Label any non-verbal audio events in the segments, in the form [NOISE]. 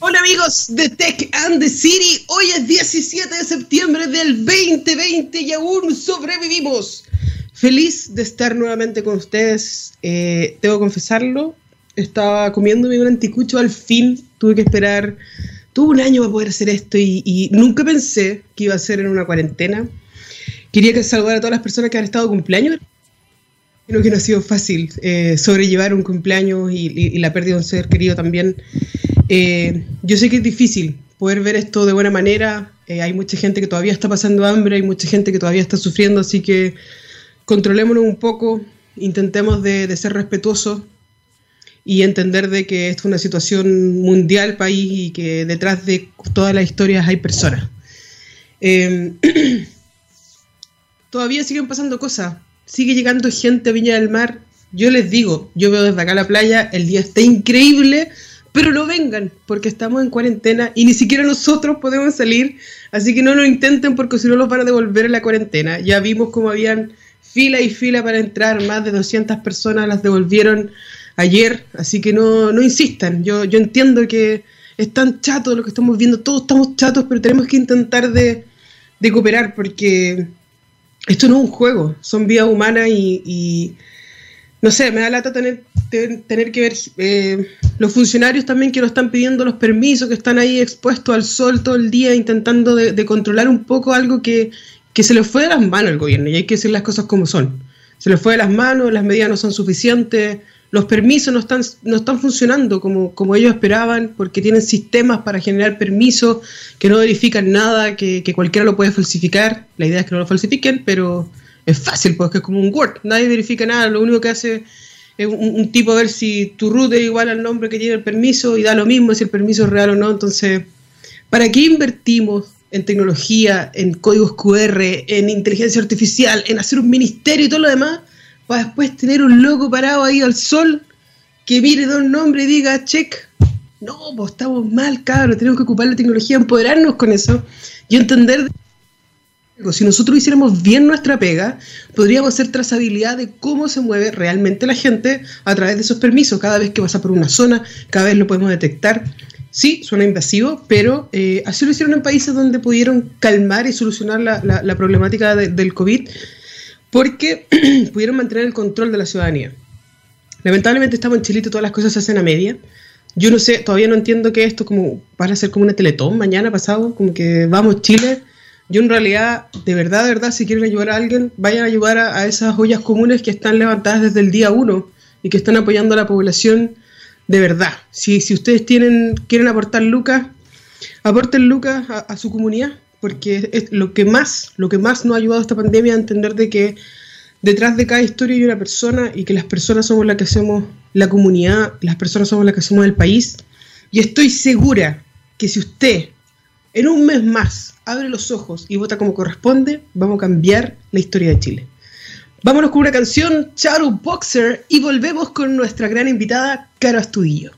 Hola amigos de Tech and the City, hoy es 17 de septiembre del 2020 y aún sobrevivimos. Feliz de estar nuevamente con ustedes, eh, tengo que confesarlo, estaba comiéndome un anticucho al fin, tuve que esperar, tuve un año para poder hacer esto y, nunca pensé que iba a ser en una cuarentena. Quería que saludara a todas las personas que han estado cumpleaños. Creo que no ha sido fácil eh, sobrellevar un cumpleaños y, la pérdida de un ser querido también. Eh, yo sé que es difícil poder ver esto de buena manera. Eh, hay mucha gente que todavía está pasando hambre, hay mucha gente que todavía está sufriendo, así que controlémonos un poco, intentemos de, ser respetuosos y entender de que esto es una situación mundial, país, y que detrás de todas las historias hay personas. Em, [CLEARS THROAT] todavía siguen pasando cosas, sigue llegando gente a Viña del Mar. Yo les digo, yo veo desde acá la playa, el día está increíble, pero no vengan, porque estamos en cuarentena y ni siquiera nosotros podemos salir, así que no lo intenten porque si no los van a devolver en la cuarentena. Ya vimos cómo habían fila y fila para entrar, más de 200 personas las devolvieron ayer, así que no, no insistan. Yo, yo entiendo que es tan chato lo que estamos viendo, todos estamos chatos, pero tenemos que intentar de, de cooperar porque esto no es un juego, son vidas humanas y no sé, me da lata tener, tener que ver eh, los funcionarios también que nos están pidiendo los permisos, que están ahí expuestos al sol todo el día intentando de, controlar un poco algo que, se les fue de las manos al gobierno y hay que decir las cosas como son. Se les fue de las manos, las medidas no son suficientes, los permisos no están, no están funcionando como, como ellos esperaban porque tienen sistemas para generar permisos que no verifican nada, que, que cualquiera lo puede falsificar. La idea es que no lo falsifiquen, pero es fácil, porque es como un Word, nadie verifica nada, lo único que hace es un, tipo a ver si tu root es igual al nombre que tiene el permiso y da lo mismo si el permiso es real o no. Entonces, ¿para qué invertimos en tecnología, en códigos QR, en inteligencia artificial, en hacer un ministerio y todo lo demás, para después tener un loco parado ahí al sol que mire de un nombre y diga, check? No, pues estamos mal, cabrón, tenemos que ocupar la tecnología, empoderarnos con eso y entender si nosotros hiciéramos bien nuestra pega, podríamos hacer trazabilidad de cómo se mueve realmente la gente a través de esos permisos. Cada vez que pasa por una zona, cada vez lo podemos detectar. Sí, suena invasivo, pero eh, así lo hicieron en países donde pudieron calmar y solucionar la, problemática del COVID, porque [CLEARS THROAT] pudieron mantener el control de la ciudadanía. Lamentablemente estamos en Chile y todas las cosas se hacen a media. Yo no sé, todavía no entiendo que esto como para ser como una teletón mañana pasado, como que vamos Chile yo en realidad, de verdad, de verdad, si quieren ayudar a alguien, vayan a ayudar a, esas ollas comunes que están levantadas desde el día uno y que están apoyando a la población de verdad. Si, si ustedes tienen, quieren aportar lucas, aporten lucas a, su comunidad, porque es lo que más, lo que más nos ha ayudado a esta pandemia a entender de que detrás de cada historia hay una persona y que las personas somos las que hacemos la comunidad, las personas somos las que hacemos el país. Y estoy segura que si usted en un mes más abre los ojos y vota como corresponde, vamos a cambiar la historia de Chile. Vámonos con una canción, Charu Boxer, y volvemos con nuestra gran invitada, Caro Astudillo.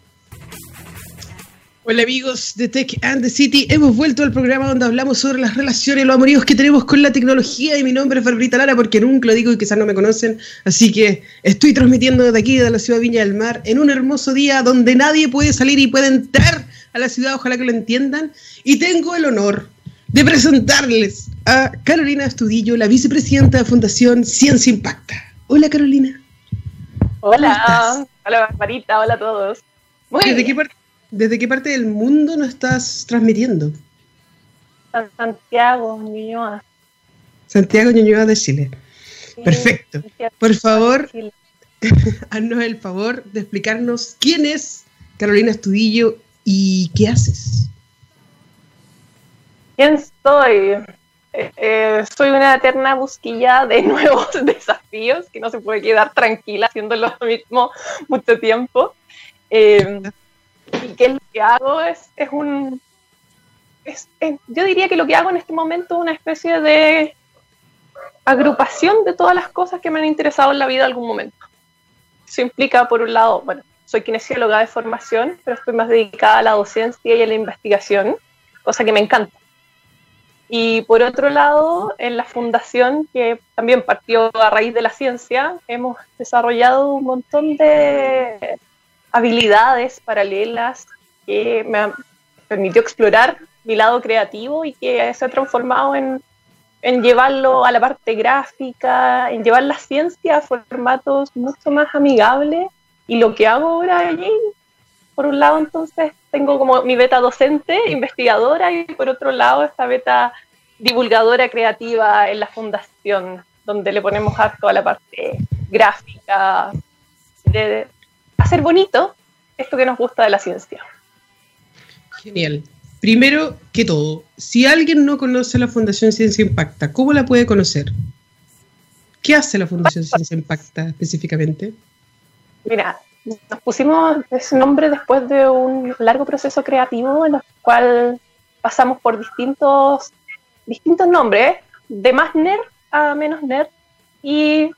Hola amigos de Tech and the City, hemos vuelto al programa donde hablamos sobre las relaciones, los amoríos que tenemos con la tecnología y mi nombre es Barbarita Lara porque nunca lo digo y quizás no me conocen, así que estoy transmitiendo desde aquí, de la ciudad de Viña del Mar, en un hermoso día donde nadie puede salir y puede entrar a la ciudad, ojalá que lo entiendan. Y tengo el honor de presentarles a Carolina Estudillo, la vicepresidenta de Fundación Ciencia Impacta. Hola Carolina. Hola, hola Marita, hola a todos. ¿Desde, Qué ¿Desde qué parte del mundo nos estás transmitiendo? Santiago, Ñuñoa. Santiago, Ñuñoa de Chile. Perfecto. Por favor, [LAUGHS] haznos el favor de explicarnos quién es Carolina Estudillo ¿Y qué haces? ¿Quién soy? Eh, soy una eterna busquilla de [LAUGHS] nuevos desafíos que no se puede quedar tranquila haciendo lo mismo mucho tiempo. Eh, y qué es lo que hago es, es un... yo diría que lo que hago en este momento es una especie de agrupación de todas las cosas que me han interesado en la vida en algún momento. Eso implica, por un lado, bueno, soy kinesióloga de formación, pero estoy más dedicada a la docencia y a la investigación, cosa que me encanta. Y por otro lado, en la fundación, que también partió a raíz de la ciencia, hemos desarrollado un montón de habilidades paralelas que me permitió explorar mi lado creativo y que se ha transformado en, en llevarlo a la parte gráfica, en llevar la ciencia a formatos mucho más amigables. Y lo que hago ahora allí, por un lado, entonces tengo como mi beta docente, investigadora, y por otro lado, esta beta divulgadora creativa en la fundación, donde le ponemos harto a la parte gráfica, de hacer bonito esto que nos gusta de la ciencia. Genial. Primero que todo, si alguien no conoce la Fundación Ciencia Impacta, ¿cómo la puede conocer? ¿Qué hace la Fundación Ciencia Impacta específicamente? Mira, nos pusimos ese nombre después de un largo proceso creativo en el cual pasamos por distintos, distintos nombres, de más nerd a menos nerd, y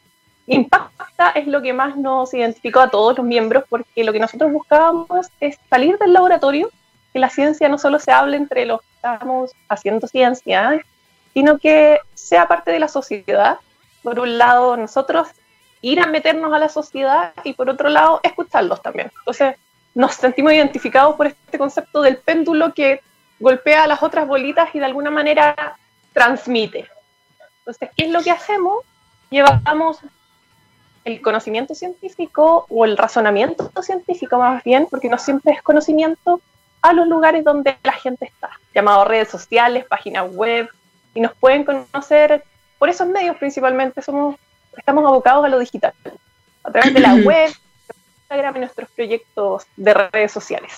Impacta es lo que más nos identificó a todos los miembros, porque lo que nosotros buscábamos es salir del laboratorio que la ciencia no solo se hable entre los que estamos haciendo ciencia, sino que sea parte de la sociedad. Por un lado, nosotros ir a meternos a la sociedad y por otro lado, escucharlos también. Entonces, nos sentimos identificados por este concepto del péndulo que golpea a las otras bolitas y de alguna manera transmite. Entonces, ¿qué es lo que hacemos? Llevamos el conocimiento científico o el razonamiento científico más bien, porque no siempre es conocimiento, a los lugares donde la gente está, llamado redes sociales, páginas web, y nos pueden conocer por esos medios principalmente, somos, estamos abocados a lo digital, a través de la [CLEARS THROAT] web, Instagram y nuestros proyectos de redes sociales.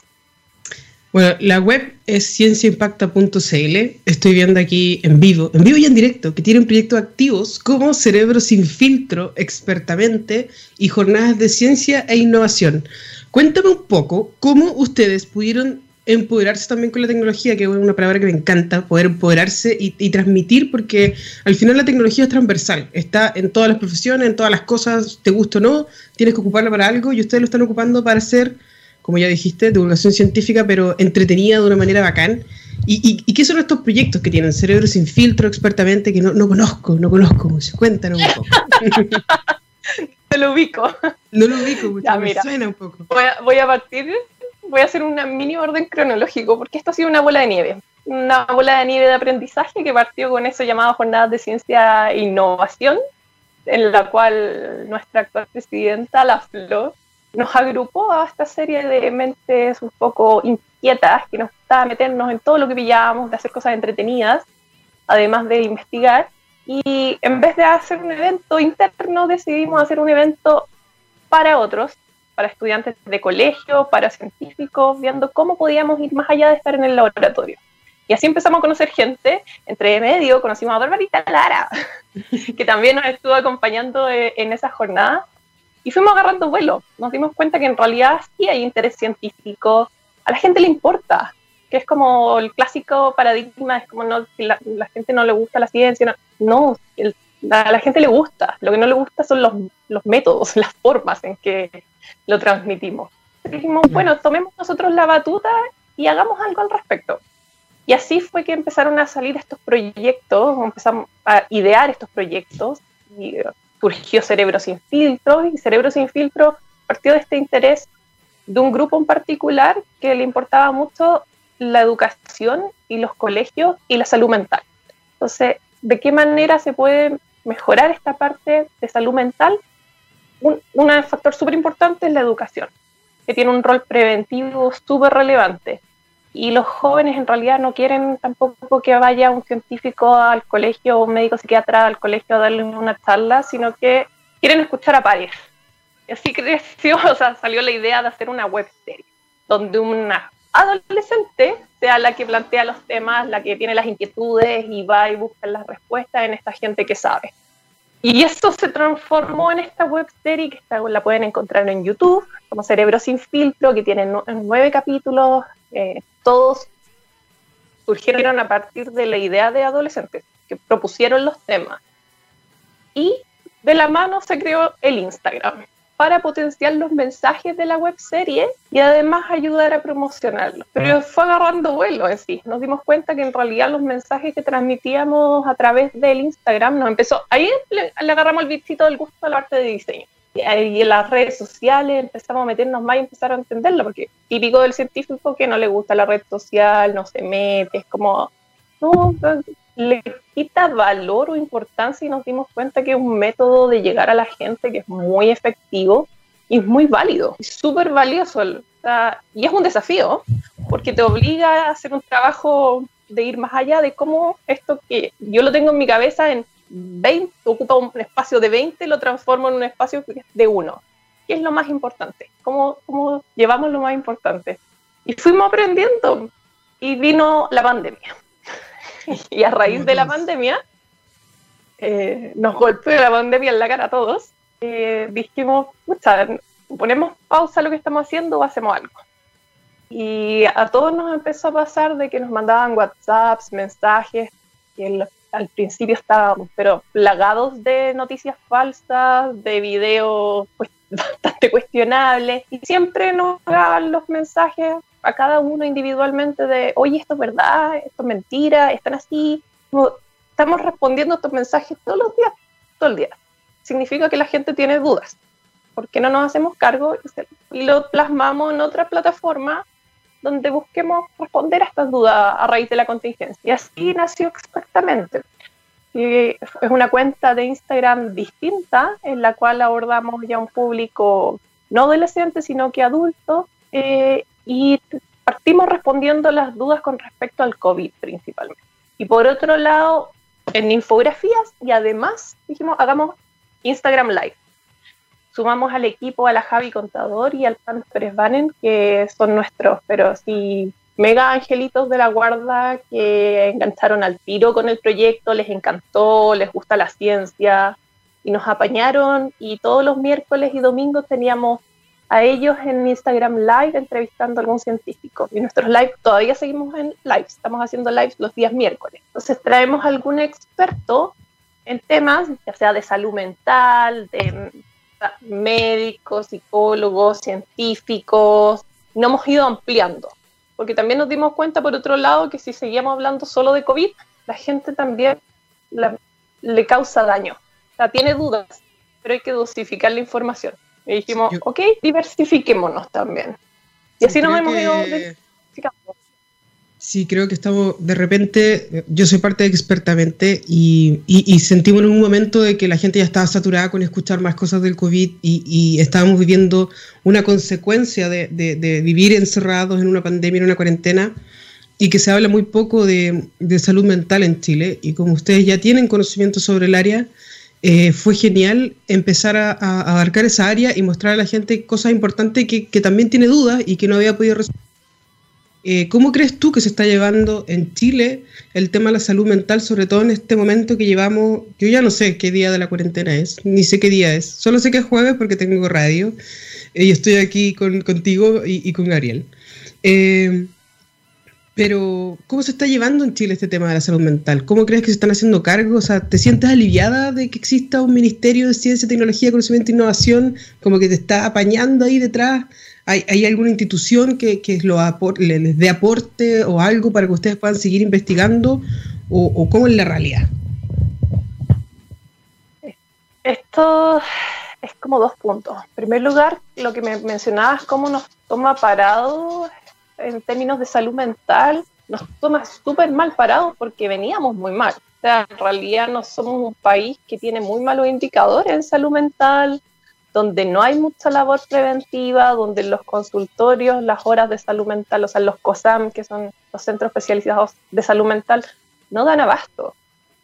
Bueno, la web es cienciaimpacta.cl. Estoy viendo aquí en vivo, en vivo y en directo, que tienen proyectos activos como Cerebro sin filtro, expertamente, y jornadas de ciencia e innovación. Cuéntame un poco cómo ustedes pudieron empoderarse también con la tecnología, que es una palabra que me encanta, poder empoderarse y, transmitir, porque al final la tecnología es transversal, está en todas las profesiones, en todas las cosas, te gusta o no, tienes que ocuparla para algo y ustedes lo están ocupando para hacer, como ya dijiste, divulgación científica, pero entretenida de una manera bacán. ¿Y, y, qué son estos proyectos que tienen? Cerebro sin filtro, expertamente, que no, no conozco, no conozco. Cuéntanos un poco. [LAUGHS] Te lo ubico. No lo ubico, mucho, me suena un poco. Voy a, voy a partir voy a hacer un mini orden cronológico, porque esto ha sido una bola de nieve. Una bola de nieve de aprendizaje que partió con eso llamado Jornadas de Ciencia e Innovación, en la cual nuestra actual presidenta, La Flor, nos agrupó a esta serie de mentes un poco inquietas que nos gustaba meternos en todo lo que pillábamos, de hacer cosas entretenidas, además de investigar. Y en vez de hacer un evento interno, decidimos hacer un evento para otros, para estudiantes de colegio, para científicos, viendo cómo podíamos ir más allá de estar en el laboratorio. Y así empezamos a conocer gente. Entre medio conocimos a Barbarita Lara, [LAUGHS] que también nos estuvo acompañando eh, en esa jornada. Y fuimos agarrando vuelo. Nos dimos cuenta que en realidad sí hay interés científico. A la gente le importa. Que es como el clásico paradigma, es como no, la, la gente no le gusta la ciencia. No, a la gente le gusta. Lo que no le gusta son los, los métodos, [LAUGHS] las formas en que lo transmitimos. Dijimos, bueno, tomemos nosotros la batuta y hagamos algo al respecto. Y así fue que empezaron a salir estos proyectos, empezamos a idear estos proyectos y uh, surgió Cerebro sin filtro y Cerebro sin filtro partió de este interés de un grupo en particular que le importaba mucho la educación y los colegios y la salud mental. Entonces, ¿de qué manera se puede mejorar esta parte de salud mental un, factor súper importante es la educación, que tiene un rol preventivo súper relevante. Y los jóvenes en realidad no quieren tampoco que vaya un científico al colegio o un médico psiquiatra al colegio a darle una charla, sino que quieren escuchar a pares. Y así creció, [LAUGHS] o sea, salió la idea de hacer una web serie, donde una adolescente la que plantea los temas, la que tiene las inquietudes y va y busca las respuestas en esta gente que sabe. Y eso se transformó en esta web que la pueden encontrar en YouTube, como Cerebro sin filtro, que tiene nueve capítulos. Eh, todos surgieron a partir de la idea de adolescentes que propusieron los temas. Y de la mano se creó el Instagram para potenciar los mensajes de la web serie y además ayudar a promocionarlos. Pero fue agarrando vuelo en sí. Nos dimos cuenta que en realidad los mensajes que transmitíamos a través del Instagram nos empezó. Ahí le, agarramos el bichito del gusto a la parte de diseño. y en las redes sociales empezamos a meternos más y empezar a entenderlo, porque típico del científico que no le gusta la red social, no se mete, es como, no, le quita valor o importancia y nos dimos cuenta que es un método de llegar a la gente que es muy efectivo y es muy válido, y súper valioso. y es un desafío, porque te obliga a hacer un trabajo de ir más allá de cómo esto que yo lo tengo en mi cabeza en 20, ocupa un espacio de 20, lo transformo en un espacio de 1. ¿Qué es lo más importante? ¿Cómo, ¿Cómo llevamos lo más importante? Y fuimos aprendiendo y vino la pandemia. [LAUGHS] y a raíz de la pandemia, eh, nos golpeó la pandemia en la cara a todos. Eh, dijimos, ponemos pausa a lo que estamos haciendo o hacemos algo. Y a todos nos empezó a pasar de que nos mandaban WhatsApps, mensajes, que al principio estábamos, pero plagados de noticias falsas, de videos pues, [LAUGHS] bastante cuestionables, y siempre nos daban los mensajes a cada uno individualmente de, oye, esto es verdad, esto es mentira, están así. estamos respondiendo a estos mensajes todos los días, todo el día. Significa que la gente tiene dudas. ¿Por qué no nos hacemos cargo y lo plasmamos en otra plataforma donde busquemos responder a estas dudas a raíz de la contingencia? Y así nació exactamente. es una cuenta de Instagram distinta en la cual abordamos ya un público no adolescente, sino que adulto, eh, y partimos respondiendo las dudas con respecto al COVID principalmente. Y por otro lado, en infografías y además dijimos, hagamos Instagram Live. Sumamos al equipo a la Javi Contador y al Pan Pérez Banen, que son nuestros, pero sí, mega angelitos de la guarda que engancharon al tiro con el proyecto, les encantó, les gusta la ciencia y nos apañaron y todos los miércoles y domingos teníamos a ellos en Instagram Live entrevistando a algún científico. Y nuestros live todavía seguimos en live, estamos haciendo lives los días miércoles. Entonces traemos algún experto en temas, ya sea de salud mental, de médicos, psicólogos, científicos. No hemos ido ampliando, porque también nos dimos cuenta, por otro lado, que si seguíamos hablando solo de COVID, la gente también le causa daño. O sea, tiene dudas, pero hay que dosificar la información. Y dijimos, ok, diversifiquémonos también. Y así nos hemos ido diversificando. Sí, creo que estamos, de repente, yo soy parte de Expertamente y, y, sentimos en un momento de que la gente ya estaba saturada con escuchar más cosas del COVID y, y estábamos viviendo una consecuencia de, de, de, vivir encerrados en una pandemia, en una cuarentena, y que se habla muy poco de, de salud mental en Chile. Y como ustedes ya tienen conocimiento sobre el área, eh, fue genial empezar a, abarcar esa área y mostrar a la gente cosas importantes que, también tiene dudas y que no había podido resolver. Eh, ¿Cómo crees tú que se está llevando en Chile el tema de la salud mental, sobre todo en este momento que llevamos? Yo ya no sé qué día de la cuarentena es, ni sé qué día es, solo sé que es jueves porque tengo radio y estoy aquí contigo y, con Gabriel. Eh, pero, ¿cómo se está llevando en Chile este tema de la salud mental? ¿Cómo crees que se están haciendo cargo? O sea, ¿te sientes aliviada de que exista un Ministerio de Ciencia, Tecnología, Conocimiento e Innovación como que te está apañando ahí detrás? ¿Hay, alguna institución que, lo les dé aporte o algo para que ustedes puedan seguir investigando? ¿O, o cómo es la realidad? Esto es como dos puntos. En primer lugar, lo que me mencionabas, cómo nos toma parado en términos de salud mental nos toma súper mal parados porque veníamos muy mal. O sea, en realidad no somos un país que tiene muy malos indicadores en salud mental, donde no hay mucha labor preventiva, donde los consultorios, las horas de salud mental, o sea, los COSAM, que son los centros especializados de salud mental, no dan abasto.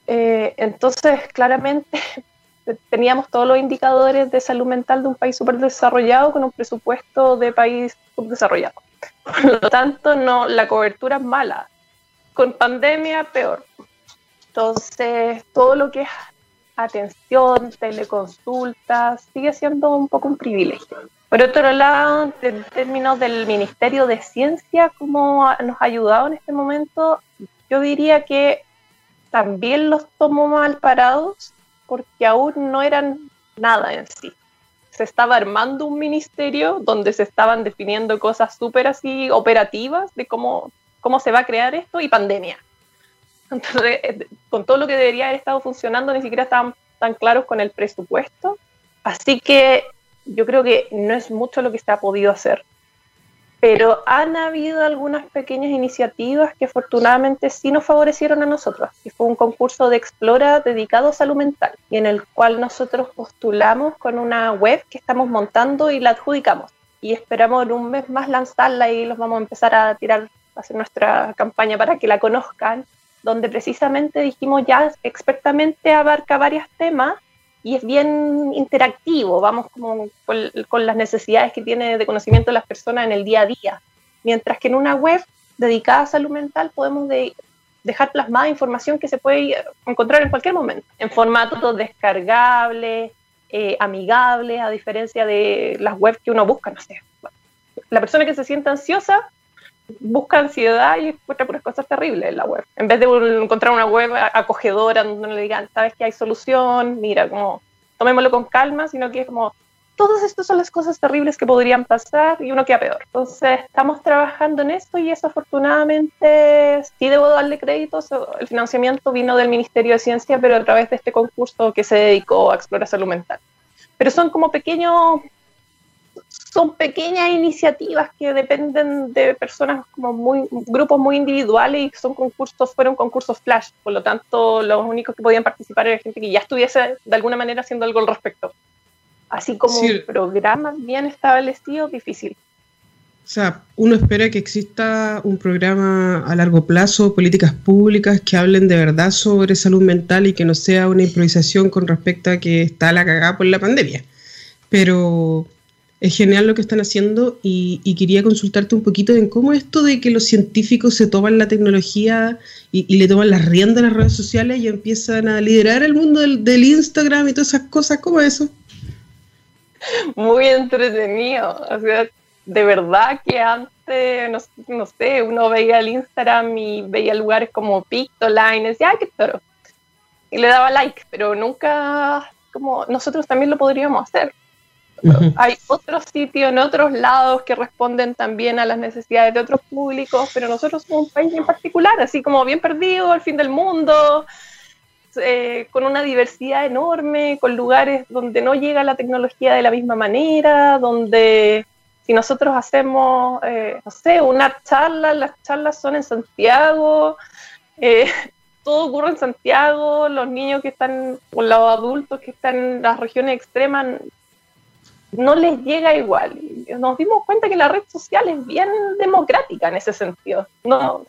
Eh, entonces, claramente [LAUGHS] teníamos todos los indicadores de salud mental de un país súper desarrollado con un presupuesto de país subdesarrollado. Por lo tanto, no, la cobertura es mala. Con pandemia, peor. Entonces, todo lo que es atención, teleconsulta, sigue siendo un poco un privilegio. Por otro lado, en términos del Ministerio de Ciencia, ¿cómo nos ha ayudado en este momento? Yo diría que también los tomó mal parados porque aún no eran nada en sí se estaba armando un ministerio donde se estaban definiendo cosas súper así operativas de cómo, cómo se va a crear esto y pandemia. Entonces, eh, con todo lo que debería haber estado funcionando, ni siquiera estaban tan claros con el presupuesto. Así que yo creo que no es mucho lo que se ha podido hacer, pero han habido algunas pequeñas iniciativas que afortunadamente sí nos favorecieron a nosotros. Y fue un concurso de Explora dedicado a salud mental, y en el cual nosotros postulamos con una web que estamos montando y la adjudicamos. Y esperamos en un mes más lanzarla y los vamos a empezar a tirar, a hacer nuestra campaña para que la conozcan, donde precisamente dijimos ya expertamente abarca varios temas y es bien interactivo, vamos como con, las necesidades que tiene de conocimiento las personas en el día a día. Mientras que en una web dedicada a salud mental podemos dejar plasmada información que se puede encontrar en cualquier momento, en formato descargable, eh, amigable, a diferencia de las webs que uno busca, no sé. La persona que se siente ansiosa busca ansiedad y encuentra puras cosas terribles en la web. En vez de encontrar una web acogedora donde le digan, sabes que hay solución, mira, como tomémoslo con calma, sino que es como, todas estas son las cosas terribles que podrían pasar y uno queda peor. Entonces, estamos trabajando en esto y eso afortunadamente sí debo darle crédito. El financiamiento vino del Ministerio de Ciencia, pero a través de este concurso que se dedicó a explorar salud mental. Pero son como pequeños son pequeñas iniciativas que dependen de personas como muy grupos muy individuales y son concursos fueron concursos flash. Por lo tanto los únicos que podían participar era gente que ya estuviese de alguna manera haciendo algo al respecto. Así como un programa bien establecido difícil. O sea, uno espera que exista un programa a largo plazo, políticas públicas que hablen de verdad sobre salud mental y que no sea una improvisación con respecto a que está la cagada por la pandemia. Pero es genial lo que están haciendo y, quería consultarte un poquito en cómo esto de que los científicos se toman la tecnología y, le toman las riendas a las redes sociales y empiezan a liderar el mundo del, Instagram y todas esas cosas, ¿cómo es eso? Muy entretenido, o sea, de verdad que antes, no, sé, uno veía el Instagram y veía lugares como Pictoline y decía, ¡ay, qué toro! Y le daba like, pero nunca, como nosotros también lo podríamos hacer hay otros sitios en otros lados que responden también a las necesidades de otros públicos, pero nosotros somos un país en particular, así como bien perdido, al fin del mundo, eh, con una diversidad enorme, con lugares donde no llega la tecnología de la misma manera, donde si nosotros hacemos, eh, no sé, una charla, las charlas son en Santiago, eh, [LAUGHS] todo ocurre en Santiago, los niños que están, o los adultos que están en las regiones extremas no les llega igual. Nos dimos cuenta que la red social es bien democrática en ese sentido. No,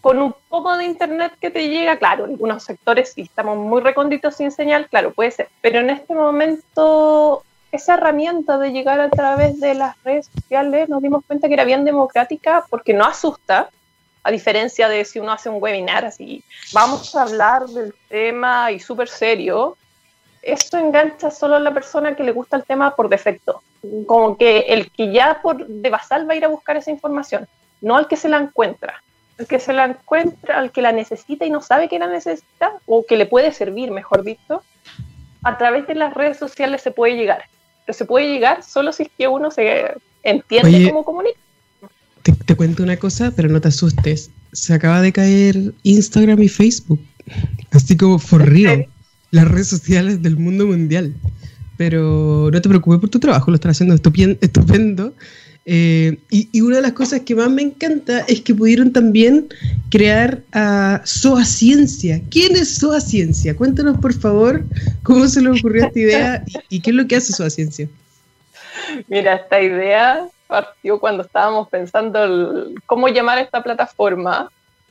con un poco de internet que te llega, claro, en algunos sectores estamos muy recónditos sin señal, claro, puede ser. Pero en este momento, esa herramienta de llegar a través de las redes sociales, nos dimos cuenta que era bien democrática porque no asusta, a diferencia de si uno hace un webinar así, vamos a hablar del tema y súper serio, esto engancha solo a la persona que le gusta el tema por defecto. Como que el que ya por de basal va a ir a buscar esa información, no al que se la encuentra. El que se la encuentra, al que la necesita y no sabe que la necesita, o que le puede servir, mejor dicho, a través de las redes sociales se puede llegar. Pero se puede llegar solo si es que uno se entiende cómo comunica. Te, te cuento una cosa, pero no te asustes. Se acaba de caer Instagram y Facebook. Así como for real las redes sociales del mundo mundial. Pero no te preocupes por tu trabajo, lo están haciendo estupendo. Eh, y, una de las cosas que más me encanta es que pudieron también crear a SOA Ciencia. ¿Quién es SOA Ciencia? Cuéntanos, por favor, cómo se le ocurrió esta idea y, qué es lo que hace SOA Ciencia. Mira, esta idea partió cuando estábamos pensando cómo llamar a esta plataforma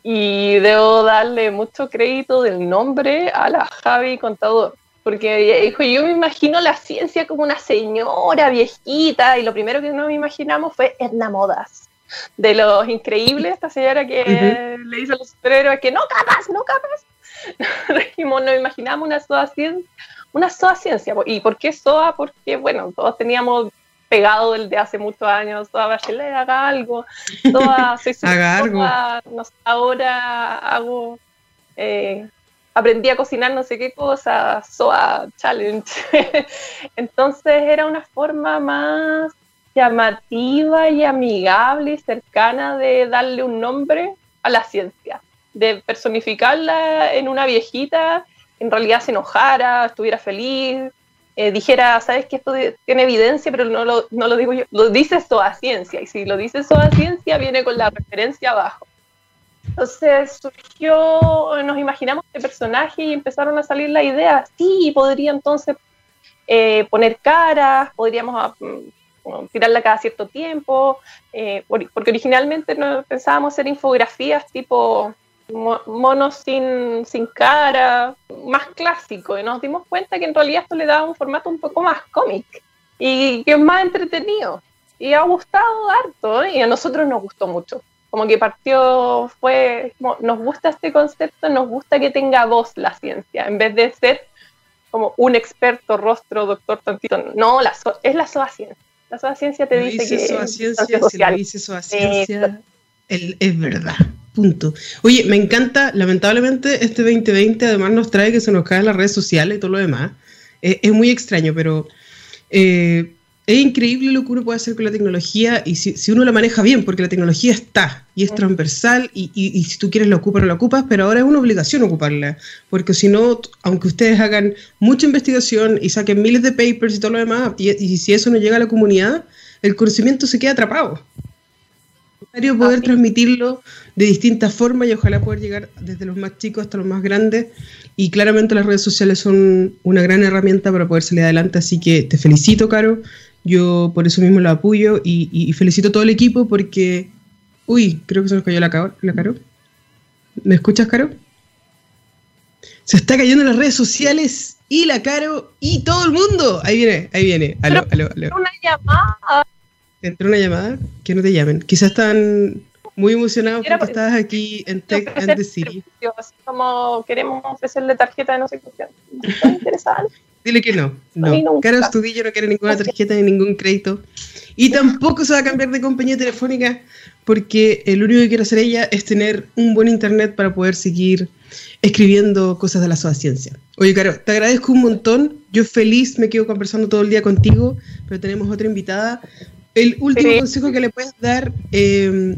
y debo darle mucho crédito del nombre a la Javi Contador, porque dijo, yo me imagino la ciencia como una señora viejita, y lo primero que nos imaginamos fue Edna Modas, de los increíbles, esta señora que le dice a los superhéroes que no capaz, no capaz. [LAUGHS] Dijimos, nos imaginamos una soa ciencia, una ciencia. ¿Y por qué soa? Porque, bueno, todos teníamos pegado el de hace muchos años, toda Bachelet, haga algo, toda, [LAUGHS] soy haga algo. ahora hago, eh, aprendí a cocinar no sé qué cosa, SOA Challenge. [LAUGHS] Entonces era una forma más llamativa y amigable y cercana de darle un nombre a la ciencia, de personificarla en una viejita, en realidad se enojara, estuviera feliz, eh, dijera, sabes que esto tiene evidencia, pero no lo, no lo digo yo, lo dice toda ciencia, y si lo dice toda ciencia, viene con la referencia abajo. Entonces surgió, nos imaginamos este personaje y empezaron a salir las ideas, sí, podría entonces eh, poner caras, podríamos ah, mm, tirarla cada cierto tiempo, eh, porque originalmente no pensábamos hacer infografías tipo monos sin, sin cara, más clásico, y nos dimos cuenta que en realidad esto le daba un formato un poco más cómic y que es más entretenido. Y ha gustado harto, ¿eh? y a nosotros nos gustó mucho. Como que partió, fue, nos gusta este concepto, nos gusta que tenga voz la ciencia, en vez de ser como un experto rostro, doctor tantito. No, la es la soa ciencia. La soa ciencia te dice, que. Soa ciencia, si lo dice soa ciencia, es verdad. Punto. Oye, me encanta, lamentablemente este 2020 además nos trae que se nos caen las redes sociales y todo lo demás. Eh, es muy extraño, pero eh, es increíble lo que uno puede hacer con la tecnología y si, uno la maneja bien, porque la tecnología está y es transversal y, si tú quieres la ocupas, la ocupas, pero ahora es una obligación ocuparla, porque si no, aunque ustedes hagan mucha investigación y saquen miles de papers y todo lo demás, y, y si eso no llega a la comunidad, el conocimiento se queda atrapado poder transmitirlo de distintas formas y ojalá poder llegar desde los más chicos hasta los más grandes. Y claramente las redes sociales son una gran herramienta para poder salir adelante, así que te felicito, Caro. Yo por eso mismo lo apoyo y, felicito a todo el equipo porque... Uy, creo que se nos cayó la, la Caro. ¿Me escuchas, Caro? Se está cayendo en las redes sociales y la Caro y todo el mundo. Ahí viene, ahí viene. Aló, aló, aló. Una llamada entró una llamada, que no te llamen. Quizás están muy emocionados porque estás aquí en Tech and the City. Así como queremos ofrecerle tarjeta de no sé qué. ¿Está interesante? Dile que no. No. Caro Estudillo no quiere ninguna tarjeta ni ningún crédito. Y tampoco se va a cambiar de compañía telefónica porque lo único que quiere hacer ella es tener un buen internet para poder seguir escribiendo cosas de la ciencia. Oye, Caro, te agradezco un montón. Yo feliz me quedo conversando todo el día contigo, pero tenemos otra invitada el último consejo que le puedes dar, eh,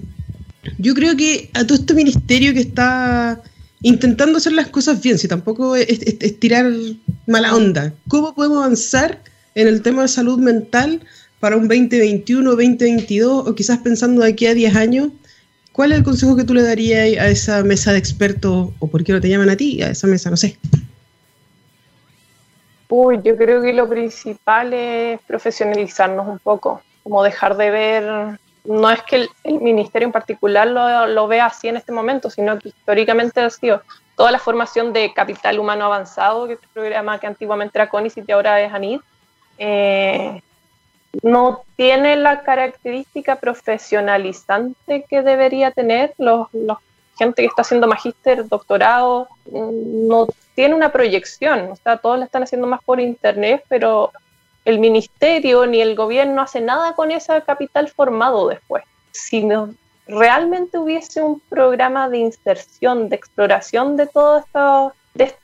yo creo que a todo este ministerio que está intentando hacer las cosas bien, si tampoco es, tirar mala onda, ¿cómo podemos avanzar en el tema de salud mental para un 2021, 2022 o quizás pensando de aquí a 10 años? ¿Cuál es el consejo que tú le darías a esa mesa de expertos o por qué no te llaman a ti, a esa mesa? No sé. Uy, yo creo que lo principal es profesionalizarnos un poco como dejar de ver, no es que el, ministerio en particular lo, vea así en este momento, sino que históricamente ha sido toda la formación de capital humano avanzado, que es el programa que antiguamente era CONICIT y ahora es ANID, eh, no tiene la característica profesionalizante que debería tener los, los gente que está haciendo magíster, doctorado, no tiene una proyección, o sea, todos la están haciendo más por internet, pero el ministerio ni el gobierno hace nada con ese capital formado después. Si realmente hubiese un programa de inserción, de exploración de todo esto, de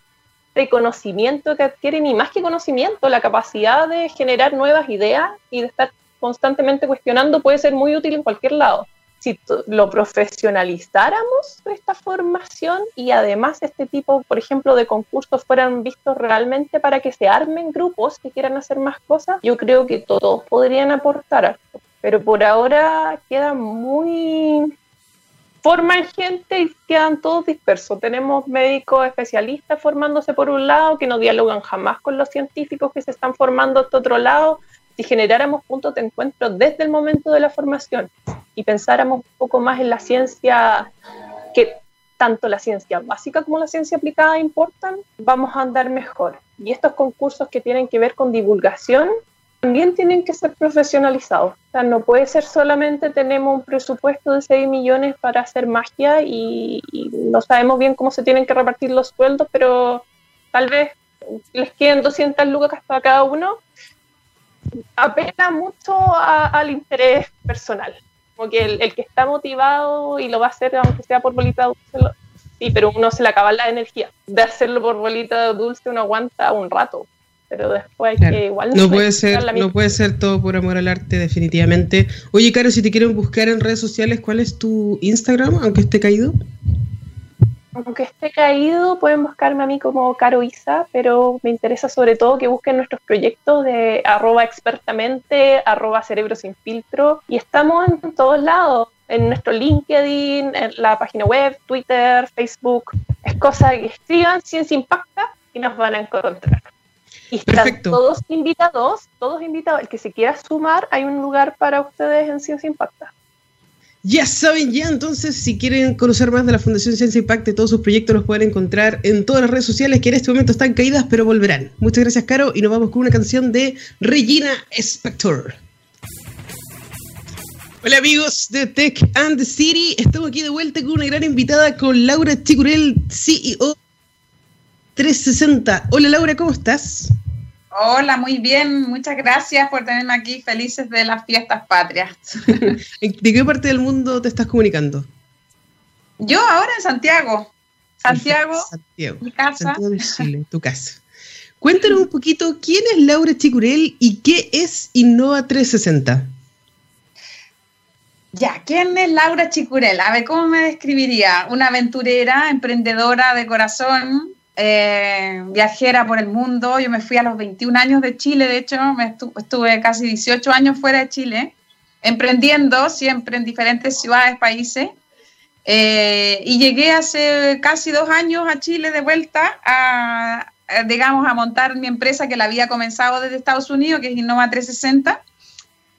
este conocimiento que adquieren, y más que conocimiento, la capacidad de generar nuevas ideas y de estar constantemente cuestionando puede ser muy útil en cualquier lado si lo profesionalizáramos esta formación y además este tipo, por ejemplo, de concursos fueran vistos realmente para que se armen grupos que quieran hacer más cosas, yo creo que todos podrían aportar Pero por ahora queda muy... Forman gente y quedan todos dispersos. Tenemos médicos especialistas formándose por un lado que no dialogan jamás con los científicos que se están formando este otro lado. Si generáramos puntos de encuentro desde el momento de la formación y pensáramos un poco más en la ciencia, que tanto la ciencia básica como la ciencia aplicada importan, vamos a andar mejor. Y estos concursos que tienen que ver con divulgación también tienen que ser profesionalizados. O sea, no puede ser solamente tenemos un presupuesto de 6 millones para hacer magia y, no sabemos bien cómo se tienen que repartir los sueldos, pero tal vez les queden 200 lucas para cada uno apela mucho al interés personal. Como que el, que está motivado y lo va a hacer, aunque sea por bolita dulce, sí, pero uno se le acaba la energía. De hacerlo por bolita dulce uno aguanta un rato, pero después hay que igual... No, puede ser, no puede ser todo por amor al arte, definitivamente. Oye, Caro, si te quieren buscar en redes sociales, ¿cuál es tu Instagram, aunque esté caído? Aunque esté caído, pueden buscarme a mí como Caro Isa, pero me interesa sobre todo que busquen nuestros proyectos de arroba expertamente, arroba cerebro sin filtro, y estamos en todos lados, en nuestro LinkedIn, en la página web, Twitter, Facebook. Es cosa que escriban Ciencia Impacta y nos van a encontrar. Y están todos invitados, todos invitados. El que se quiera sumar, hay un lugar para ustedes en Ciencia Impacta. Ya saben, ya entonces, si quieren conocer más de la Fundación Ciencia Impacta, todos sus proyectos los pueden encontrar en todas las redes sociales que en este momento están caídas, pero volverán. Muchas gracias, Caro, y nos vamos con una canción de Regina Spector. Hola amigos de Tech and the City, estamos aquí de vuelta con una gran invitada, con Laura Chicurel, CEO 360. Hola Laura, ¿cómo estás? Hola, muy bien, muchas gracias por tenerme aquí, felices de las fiestas patrias. [LAUGHS] ¿De qué parte del mundo te estás comunicando? Yo ahora en Santiago. [LAUGHS] Santiago, mi casa. Santiago de Chile, tu casa. Cuéntanos un poquito, ¿quién es Laura Chicurel y qué es Innova 360? Ya, ¿quién es Laura Chicurel? A ver, ¿cómo me describiría? Una aventurera, emprendedora de corazón, eh, viajera por el mundo. Yo me fui a los 21 años de Chile, de hecho, me estuve casi 18 años fuera de Chile, emprendiendo siempre en diferentes ciudades, países. Eh, y llegué hace casi dos años a Chile de vuelta a, digamos, a montar mi empresa que la había comenzado desde Estados Unidos, que es Innova 360,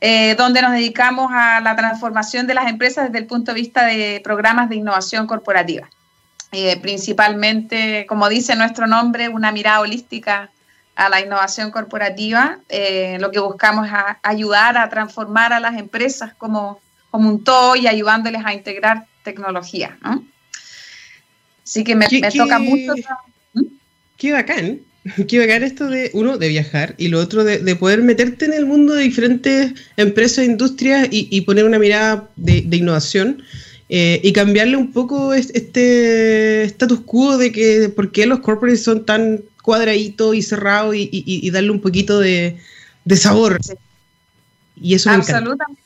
eh, donde nos dedicamos a la transformación de las empresas desde el punto de vista de programas de innovación corporativa. Eh, principalmente, como dice nuestro nombre, una mirada holística a la innovación corporativa. Eh, lo que buscamos es ayudar a transformar a las empresas como, como un todo y ayudándoles a integrar tecnología. Así que me, toca mucho. ¿Mm? Qué bacán. Qué bacán esto de, uno, de viajar y lo otro, de, poder meterte en el mundo de diferentes empresas e industrias y, poner una mirada de, de innovación. Eh, y cambiarle un poco este status quo de que por qué los corporates son tan cuadraditos y cerrados y, darle un poquito de, sabor. Y eso Absolutamente.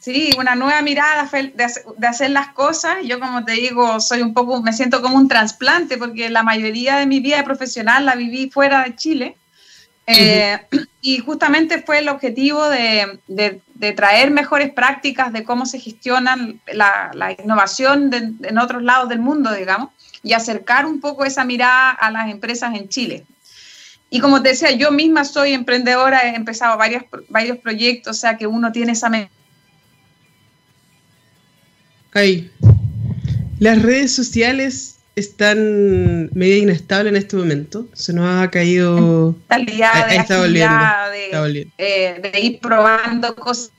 Sí, una nueva mirada de, hacer las cosas. Yo, como te digo, soy un poco, me siento como un trasplante porque la mayoría de mi vida profesional la viví fuera de Chile. Eh, [CLEARS THROAT] y justamente fue el objetivo de, traer mejores prácticas de cómo se gestiona la, innovación en otros lados del mundo, digamos, y acercar un poco esa mirada a las empresas en Chile. Y como te decía, yo misma soy emprendedora, he empezado varios, varios proyectos, o sea que uno tiene esa... Ahí. Las redes sociales están medio inestables en este momento. Se nos ha caído. Talidad de, está de, eh, de, ir probando cosas.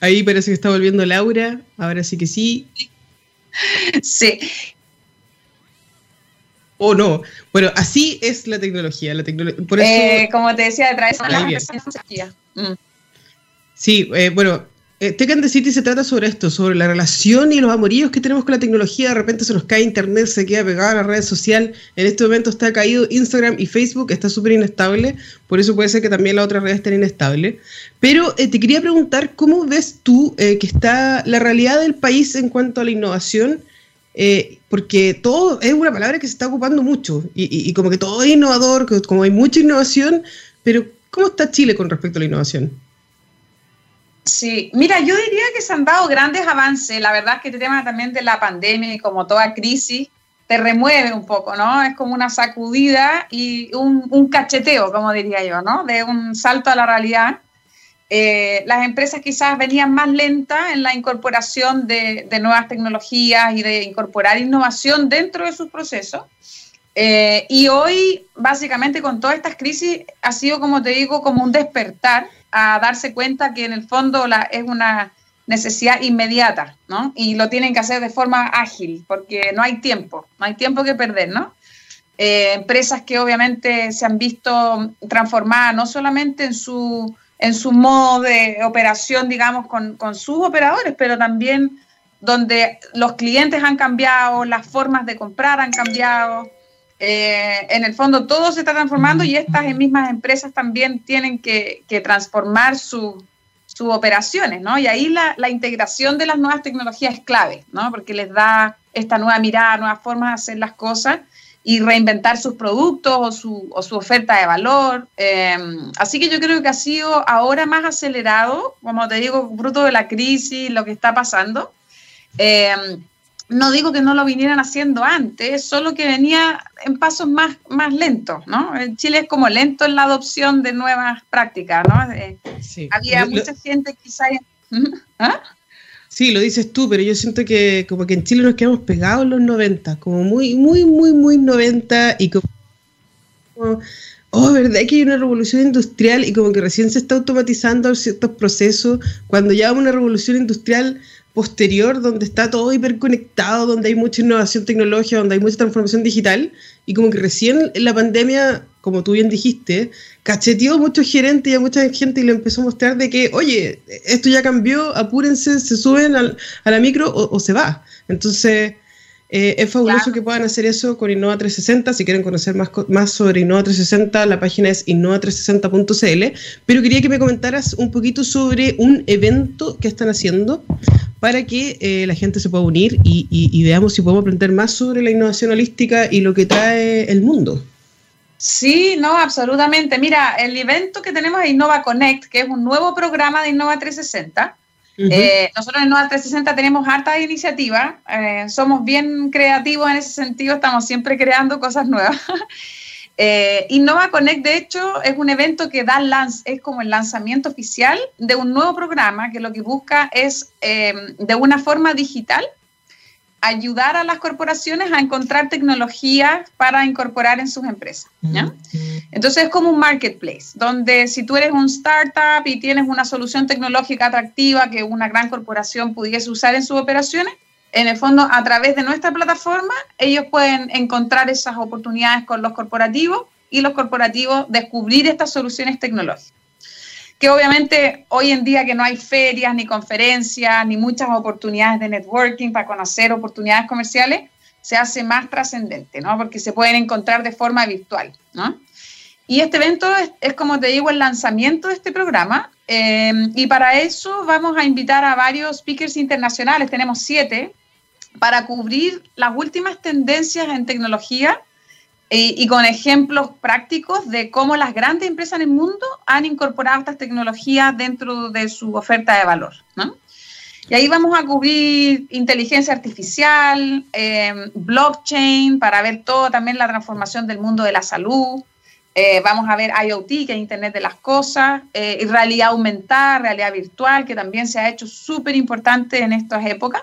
Ahí parece que está volviendo Laura. Ahora sí que sí. Sí. O no. Bueno, así es la tecnología. La Por eso, eh, como te decía, detrás de la tecnología. Sí, eh, bueno, eh, Tech the City se trata sobre esto, sobre la relación y los amoríos que tenemos con la tecnología. De repente se nos cae internet, se queda pegada a la red social. En este momento está caído Instagram y Facebook, está súper inestable. Por eso puede ser que también la otra red esté inestable. Pero eh, te quería preguntar, ¿cómo ves tú eh, que está la realidad del país en cuanto a la innovación? Eh, porque todo es una palabra que se está ocupando mucho y, y como que todo es innovador, como hay mucha innovación, pero ¿cómo está Chile con respecto a la innovación? Sí, mira, yo diría que se han dado grandes avances. La verdad es que el tema también de la pandemia y como toda crisis te remueve un poco, ¿no? Es como una sacudida y un, cacheteo, como diría yo, ¿no? De un salto a la realidad. Eh, las empresas quizás venían más lentas en la incorporación de, nuevas tecnologías y de incorporar innovación dentro de sus procesos. Eh, y hoy, básicamente, con todas estas crisis, ha sido, como te digo, como un despertar a darse cuenta que en el fondo es una necesidad inmediata, ¿no? Y lo tienen que hacer de forma ágil, porque no hay tiempo, no hay tiempo que perder, ¿no? Eh, empresas que obviamente se han visto transformadas no solamente en su, en su modo de operación, digamos, con, con sus operadores, pero también donde los clientes han cambiado, las formas de comprar han cambiado, eh, en el fondo todo se está transformando y estas mismas empresas también tienen que, transformar sus sus operaciones, ¿no? Y ahí la, la, integración de las nuevas tecnologías es clave, ¿no? Porque les da esta nueva mirada, nuevas formas de hacer las cosas y reinventar sus productos o su, o su oferta de valor. Eh, así que yo creo que ha sido ahora más acelerado, como te digo, fruto de la crisis, lo que está pasando. Eh, no digo que no lo vinieran haciendo antes, solo que venía en pasos más, más lentos, ¿no? Chile es como lento en la adopción de nuevas prácticas, ¿no? Eh, sí. Había mucha gente quizá... ¿Ah? Sí, lo dices tú, pero yo siento que como que en Chile nos quedamos pegados en los 90, como muy, muy, muy, muy 90 y como, oh, ¿verdad que hay una revolución industrial y como que recién se está automatizando ciertos procesos? Cuando ya una revolución industrial posterior donde está todo hiperconectado, donde hay mucha innovación tecnológica, donde hay mucha transformación digital y como que recién en la pandemia, como tú bien dijiste, cacheteó a muchos gerentes y a mucha gente y le empezó a mostrar de que, oye, esto ya cambió, apúrense, se suben al, a la micro o, se va. Entonces, eh, es fabuloso que puedan hacer eso con Innova 360. Si quieren conocer más, más sobre Innova 360, la página es innova360.cl. Pero quería que me comentaras un poquito sobre un evento que están haciendo para que eh, la gente se pueda unir y, y veamos si podemos aprender más sobre la innovación holística y lo que trae el mundo. Sí, no, absolutamente. Mira, el evento que tenemos es Innova Connect, que es un nuevo programa de Innova 360. Eh, nosotros en Innova 360 tenemos harta iniciativa, eh, somos bien creativos en ese sentido, estamos siempre creando cosas nuevas. [LAUGHS] eh, Innova Connect, de hecho, es un evento que da lance, es como el lanzamiento oficial de un nuevo programa que lo que busca es, eh, de una forma digital, ayudar a las corporaciones a encontrar tecnologías para incorporar en sus empresas. Entonces es como un marketplace, donde si tú eres un startup y tienes una solución tecnológica atractiva que una gran corporación pudiese usar en sus operaciones, en el fondo a través de nuestra plataforma ellos pueden encontrar esas oportunidades con los corporativos y los corporativos descubrir estas soluciones tecnológicas que obviamente hoy en día que no hay ferias, ni conferencias, ni muchas oportunidades de networking para conocer oportunidades comerciales, se hace más trascendente, ¿no? Porque se pueden encontrar de forma virtual, ¿no? Y este evento es, como te digo, el lanzamiento de este programa. Eh, y para eso vamos a invitar a varios speakers internacionales, tenemos siete, para cubrir las últimas tendencias en tecnología y, con ejemplos prácticos de cómo las grandes empresas en el mundo han incorporado estas tecnologías dentro de su oferta de valor. ¿no? Y ahí vamos a cubrir inteligencia artificial, em, blockchain, para ver todo también la transformación del mundo de la salud. Eh, vamos a ver IoT, que es Internet de las Cosas, eh, realidad aumentada, realidad virtual, que también se ha hecho súper importante en estas épocas.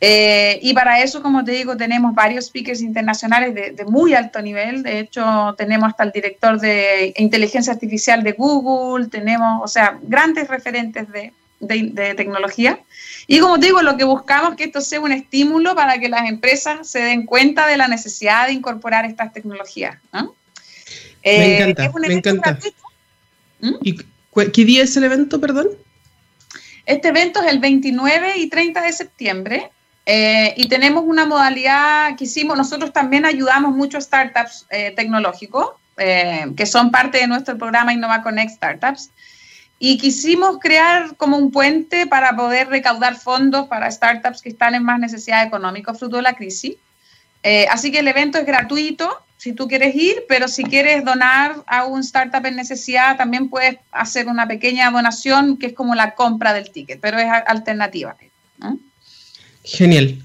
Eh, y para eso, como te digo, tenemos varios speakers internacionales de, muy alto nivel. De hecho, tenemos hasta el director de inteligencia artificial de Google, tenemos, o sea, grandes referentes de, de, tecnología. Y como te digo, lo que buscamos es que esto sea un estímulo para que las empresas se den cuenta de la necesidad de incorporar estas tecnologías. Me eh, encanta, me encanta. ¿Mm? ¿Y qué día es el evento, perdón? Este evento es el 29 y 30 de septiembre eh, y tenemos una modalidad que hicimos, nosotros también ayudamos muchos startups eh, tecnológicos, eh, que son parte de nuestro programa Innova Connect Startups, y quisimos crear como un puente para poder recaudar fondos para startups que están en más necesidad económica fruto de la crisis. Así que el evento es gratuito, si tú quieres ir, pero si quieres donar a un startup en necesidad, también puedes hacer una pequeña donación que es como la compra del ticket, pero es alternativa. Genial.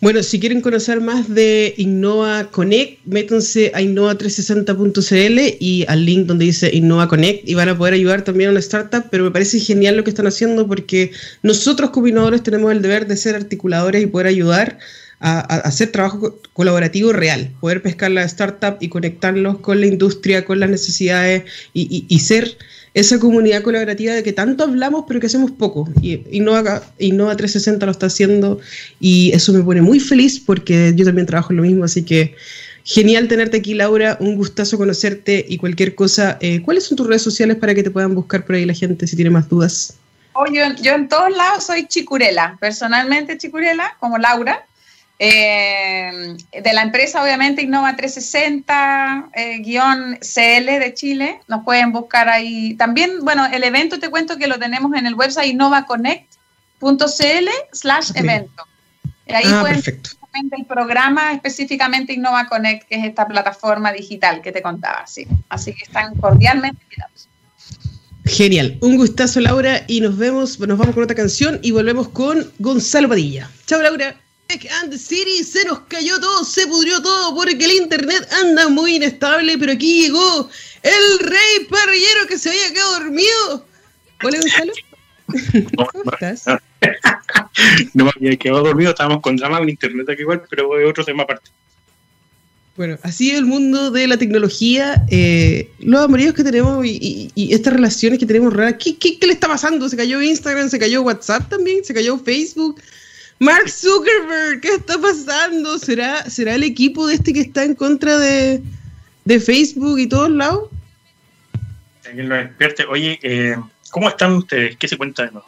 Bueno, si quieren conocer más de Innova Connect, métanse a innova360.cl y al link donde dice Innova Connect y van a poder ayudar también a una startup, pero me parece genial lo que están haciendo porque nosotros como tenemos el deber de ser articuladores y poder ayudar a, hacer trabajo colaborativo real, poder pescar la startup y conectarlos con la industria, con las necesidades y, y ser esa comunidad colaborativa de que tanto hablamos pero que hacemos poco. Y Innova, Innova 360 lo está haciendo y eso me pone muy feliz porque yo también trabajo en lo mismo, así que genial tenerte aquí Laura, un gustazo conocerte y cualquier cosa. Eh, ¿Cuáles son tus redes sociales para que te puedan buscar por ahí la gente si tiene más dudas? Oh, yo, en todos lados soy Chicurela, personalmente Chicurela, como Laura. Eh, de la empresa, obviamente, Innova 360, eh, guion CL de Chile. Nos pueden buscar ahí. También, bueno, el evento te cuento que lo tenemos en el website innovaconnect.cl slash evento. Y ahí Ah, pueden perfecto. el programa específicamente Innova Connect, que es esta plataforma digital que te contaba. Sí. Así que están cordialmente invitados. Genial. Un gustazo, Laura. Y nos vemos, nos vamos con otra canción y volvemos con Gonzalo Padilla. Chao, Laura. And the City se nos cayó todo, se pudrió todo porque el internet anda muy inestable, pero aquí llegó el rey parrillero que se había quedado dormido. Hola, Gonzalo. [LAUGHS] ¿Cómo estás? [LAUGHS] No me había quedado dormido, estábamos con drama en internet aquí igual, pero es otro tema aparte. Bueno, así el mundo de la tecnología, eh, los amoríos que tenemos y, y- y estas relaciones que tenemos raras. ¿Qué, qué, qué le está pasando? ¿Se cayó Instagram? ¿Se cayó WhatsApp también? ¿Se cayó Facebook? Mark Zuckerberg, ¿qué está pasando? ¿Será, será el equipo de este que está en contra de, de Facebook y todos lados? Alguien lo despierte. Oye, eh, ¿cómo están ustedes? ¿Qué se cuenta de nuevo?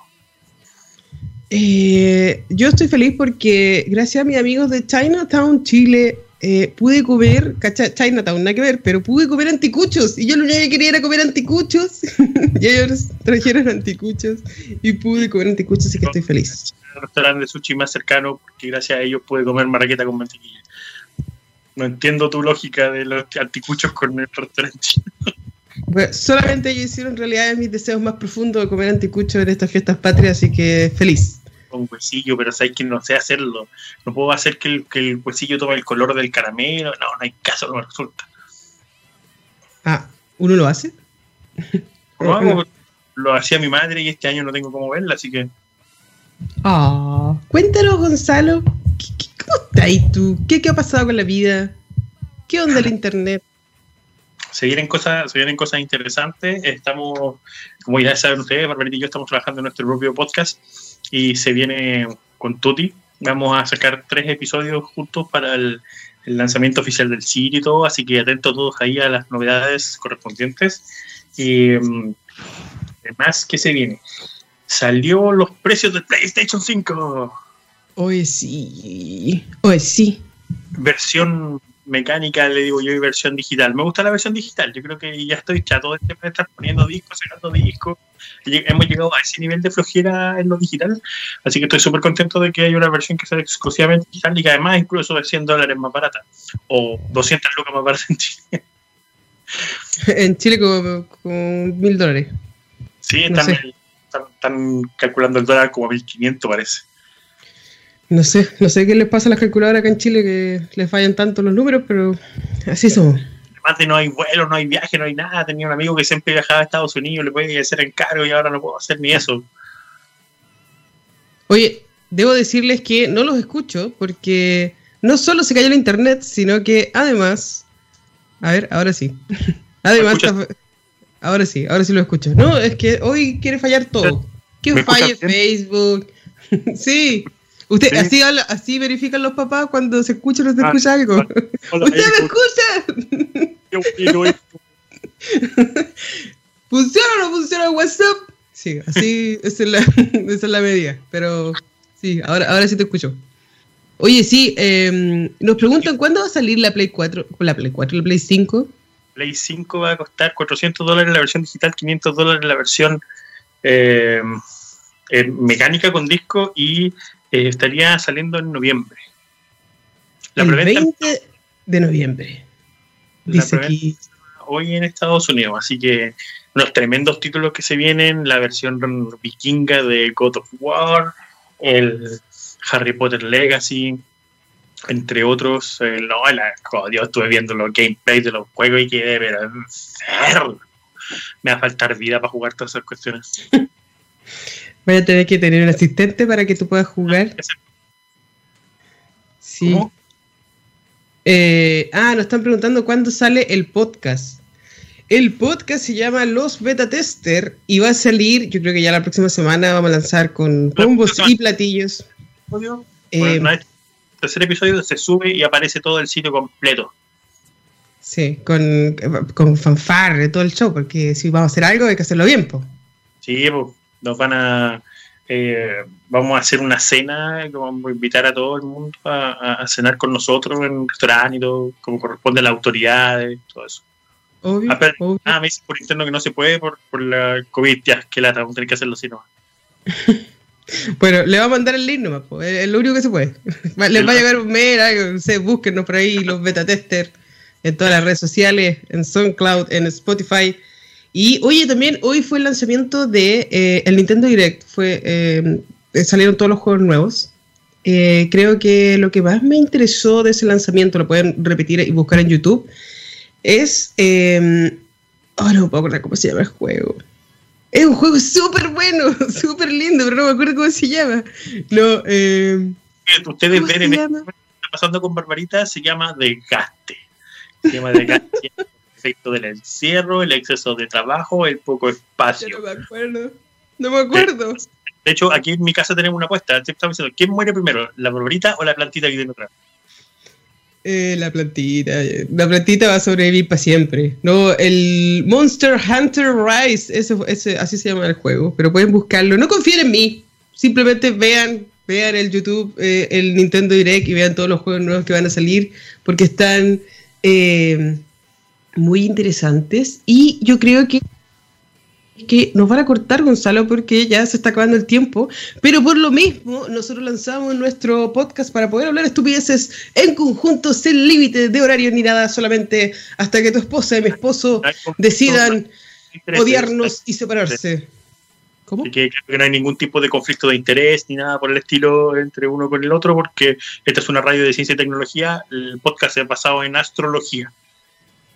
Eh, yo estoy feliz porque gracias a mis amigos de Chinatown, Chile, eh, pude comer, cacha, Chinatown, nada que ver, pero pude comer anticuchos. Y yo lo único que quería era comer anticuchos. [LAUGHS] y ellos trajeron anticuchos y pude comer anticuchos, así que estoy feliz. El restaurante de sushi más cercano, porque gracias a ellos pude comer marraqueta con mantequilla. No entiendo tu lógica de los anticuchos con el restaurante. Bueno, solamente ellos hicieron realidad mis deseos más profundos de comer anticuchos en estas fiestas patrias, así que feliz. Con huesillo, pero sabes que no sé hacerlo. No puedo hacer que el, que el huesillo tome el color del caramelo. No, no hay caso, no me resulta. Ah, ¿uno lo hace? Lo, hago, lo hacía mi madre y este año no tengo cómo verla, así que Ah, cuéntanos, Gonzalo, ¿qué- qué- ¿cómo estás ahí tú? ¿Qué, ¿Qué ha pasado con la vida? ¿Qué onda el [LAUGHS] internet? se vienen cosas, se vienen cosas interesantes. Estamos, como ya saben ustedes, Barbarita y yo estamos trabajando en nuestro propio podcast y se viene con Tuti. Vamos a sacar tres episodios juntos para el, el lanzamiento oficial del sitio y todo, así que atentos todos ahí a las novedades correspondientes. Y mm, además, ¿qué se viene? Salió los precios del PlayStation 5. Hoy sí, hoy sí. versión mecánica, le digo yo, y versión digital. Me gusta la versión digital. Yo creo que ya estoy chato de siempre estar poniendo discos, sacando discos. Hemos llegado a ese nivel de flojera en lo digital. Así que estoy súper contento de que haya una versión que sea exclusivamente digital y que además incluso es 100 dólares más barata. O 200 lucas más barata en Chile. [LAUGHS] En Chile como mil dólares. Sí, No están, sé. están- están calculando el dólar como a 1500 parece. No sé, no sé qué les pasa a las calculadoras acá en Chile que les fallan tanto los números, pero así somos. Además de no hay vuelo, no hay viaje, no hay nada. Tenía un amigo que siempre viajaba a Estados Unidos, le podía hacer encargo y ahora no puedo hacer ni eso. Oye, debo decirles que no los escucho porque no solo se cayó el internet, sino que además. A ver, ahora sí. [LAUGHS] además, ¿Me está- ahora sí, ahora sí lo escucho. No, es que hoy quiere fallar todo. Que ¿Me falle? Facebook. [LAUGHS] sí. Usted, Sí. así, habla- así verifican los papás cuando se escucha o no se Ah, escucha algo. Hola, ¡Usted me escucha! [LAUGHS] ¿Funciona o no funciona el WhatsApp? Sí, así [LAUGHS] esa es, la, esa es la medida. Pero sí, ahora, ahora sí te escucho. Oye, sí, eh, nos preguntan cuándo va a salir la Play 4, la Play 4, la Play 5. Play 5 va a costar 400 dólares la versión digital, 500 dólares la versión eh, eh, mecánica con disco y eh, estaría saliendo en noviembre. La el preventa 20 de noviembre. Dice aquí. hoy en Estados Unidos, así que unos tremendos títulos que se vienen, la versión vikinga de God of War, el Harry Potter Legacy, entre otros. eh, no, la, oh, Dios, estuve viendo los gameplays de los juegos y quedé pero enfermo. Me va a faltar vida para jugar todas esas cuestiones. [LAUGHS] Voy a tener que tener un asistente para que tú puedas jugar. Sí. Eh, ah, nos están preguntando cuándo sale el podcast. El podcast se llama Los Beta Tester y va a salir, yo creo que ya la próxima semana vamos a lanzar con bombos y platillos. Bueno, Eh, vez- el tercer episodio se sube y aparece todo el sitio completo. sí, con, con fanfare, todo el show, porque si vamos a hacer algo hay que hacerlo bien, po. Sí, pues, nos van a. eh, vamos a hacer una cena, vamos a invitar a todo el mundo a, a cenar con nosotros en un restaurante y todo, como corresponde a las autoridades, todo eso. Obvio, Ah, pero- obvio. ah, me dicen por interno que no se puede por, por la COVID, ya, que lata, vamos a tener que hacerlo así nomás. [LAUGHS] Bueno, le va a mandar el link nomás, po, es lo único que se puede. [LAUGHS] Les va a llegar un mail, algo, no sé, búsquenos por ahí los beta testers en todas las redes sociales, en SoundCloud, en Spotify. Y oye, también hoy fue el lanzamiento de eh, el Nintendo Direct. Fue, eh, eh, salieron todos los juegos nuevos. Eh, creo que lo que más me interesó de ese lanzamiento, lo pueden repetir y buscar en YouTube, es... Eh, oh, no me puedo acordar cómo se llama el juego. Es un juego súper bueno, [LAUGHS] súper lindo, pero no me acuerdo cómo se llama. No, eh, Que ustedes ¿Cómo ven en está pasando con Barbarita, se llama desgaste. Se llama desgaste. [LAUGHS] efecto del encierro, el exceso de trabajo, el poco espacio. no me acuerdo. No me acuerdo. De hecho, aquí en mi casa tenemos una apuesta. Estamos diciendo, ¿quién muere primero? ¿La barbarita o la plantita que tiene atrás? Eh, la plantita, la plantita va a sobrevivir para siempre. No, el Monster Hunter Rise, ese, ese, así se llama el juego, pero pueden buscarlo. No confíen en mí, simplemente vean, vean el YouTube, eh, el Nintendo Direct y vean todos los juegos nuevos que van a salir, porque están eh, muy interesantes. Y yo creo que que nos van a cortar, Gonzalo, porque ya se está acabando el tiempo. Pero por lo mismo, nosotros lanzamos nuestro podcast para poder hablar estupideces en conjunto, sin límite de horario ni nada, solamente hasta que tu esposa y mi esposo decidan odiarnos y separarse. ¿Cómo? Que no hay ningún tipo de conflicto de interés ni nada por el estilo entre uno con el otro, porque esta es una radio de ciencia y tecnología. El podcast es basado en astrología.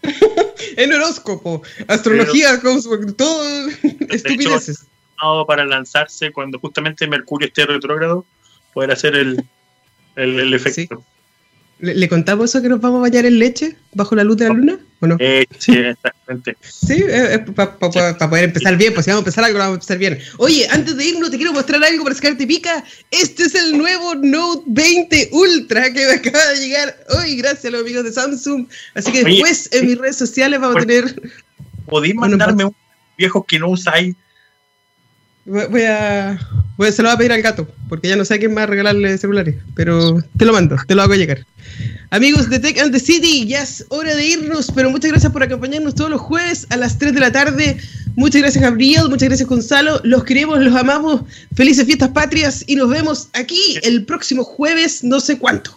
[LAUGHS] En horóscopo, astrología, cosmos, todo estupideces. Llamado Para lanzarse cuando justamente Mercurio esté retrógrado, poder hacer el, el, el efecto. ¿Le, le contamos eso que nos vamos a bañar en leche bajo la luz de la luna? Eh, sí, exactamente. Sí, para poder empezar bien, pues si vamos a empezar algo, vamos a empezar bien. Oye, antes de irnos, te quiero mostrar algo para sacarte pica. Este es el nuevo Note 20 Ultra que me acaba de llegar hoy, gracias a los amigos de Samsung. Así que Oye, después en mis redes sociales vamos a tener. ¿Podéis mandarme un viejo que no usáis? Voy voy a, voy a. Se lo voy a pedir al gato, porque ya no sé a quién más regalarle celulares. Pero te lo mando, te lo hago llegar. Amigos de Tech and the City, ya es hora de irnos, pero muchas gracias por acompañarnos todos los jueves a las 3 de la tarde. Muchas gracias, Gabriel, muchas gracias, Gonzalo. Los queremos, los amamos. Felices fiestas patrias y nos vemos aquí el próximo jueves, no sé cuánto.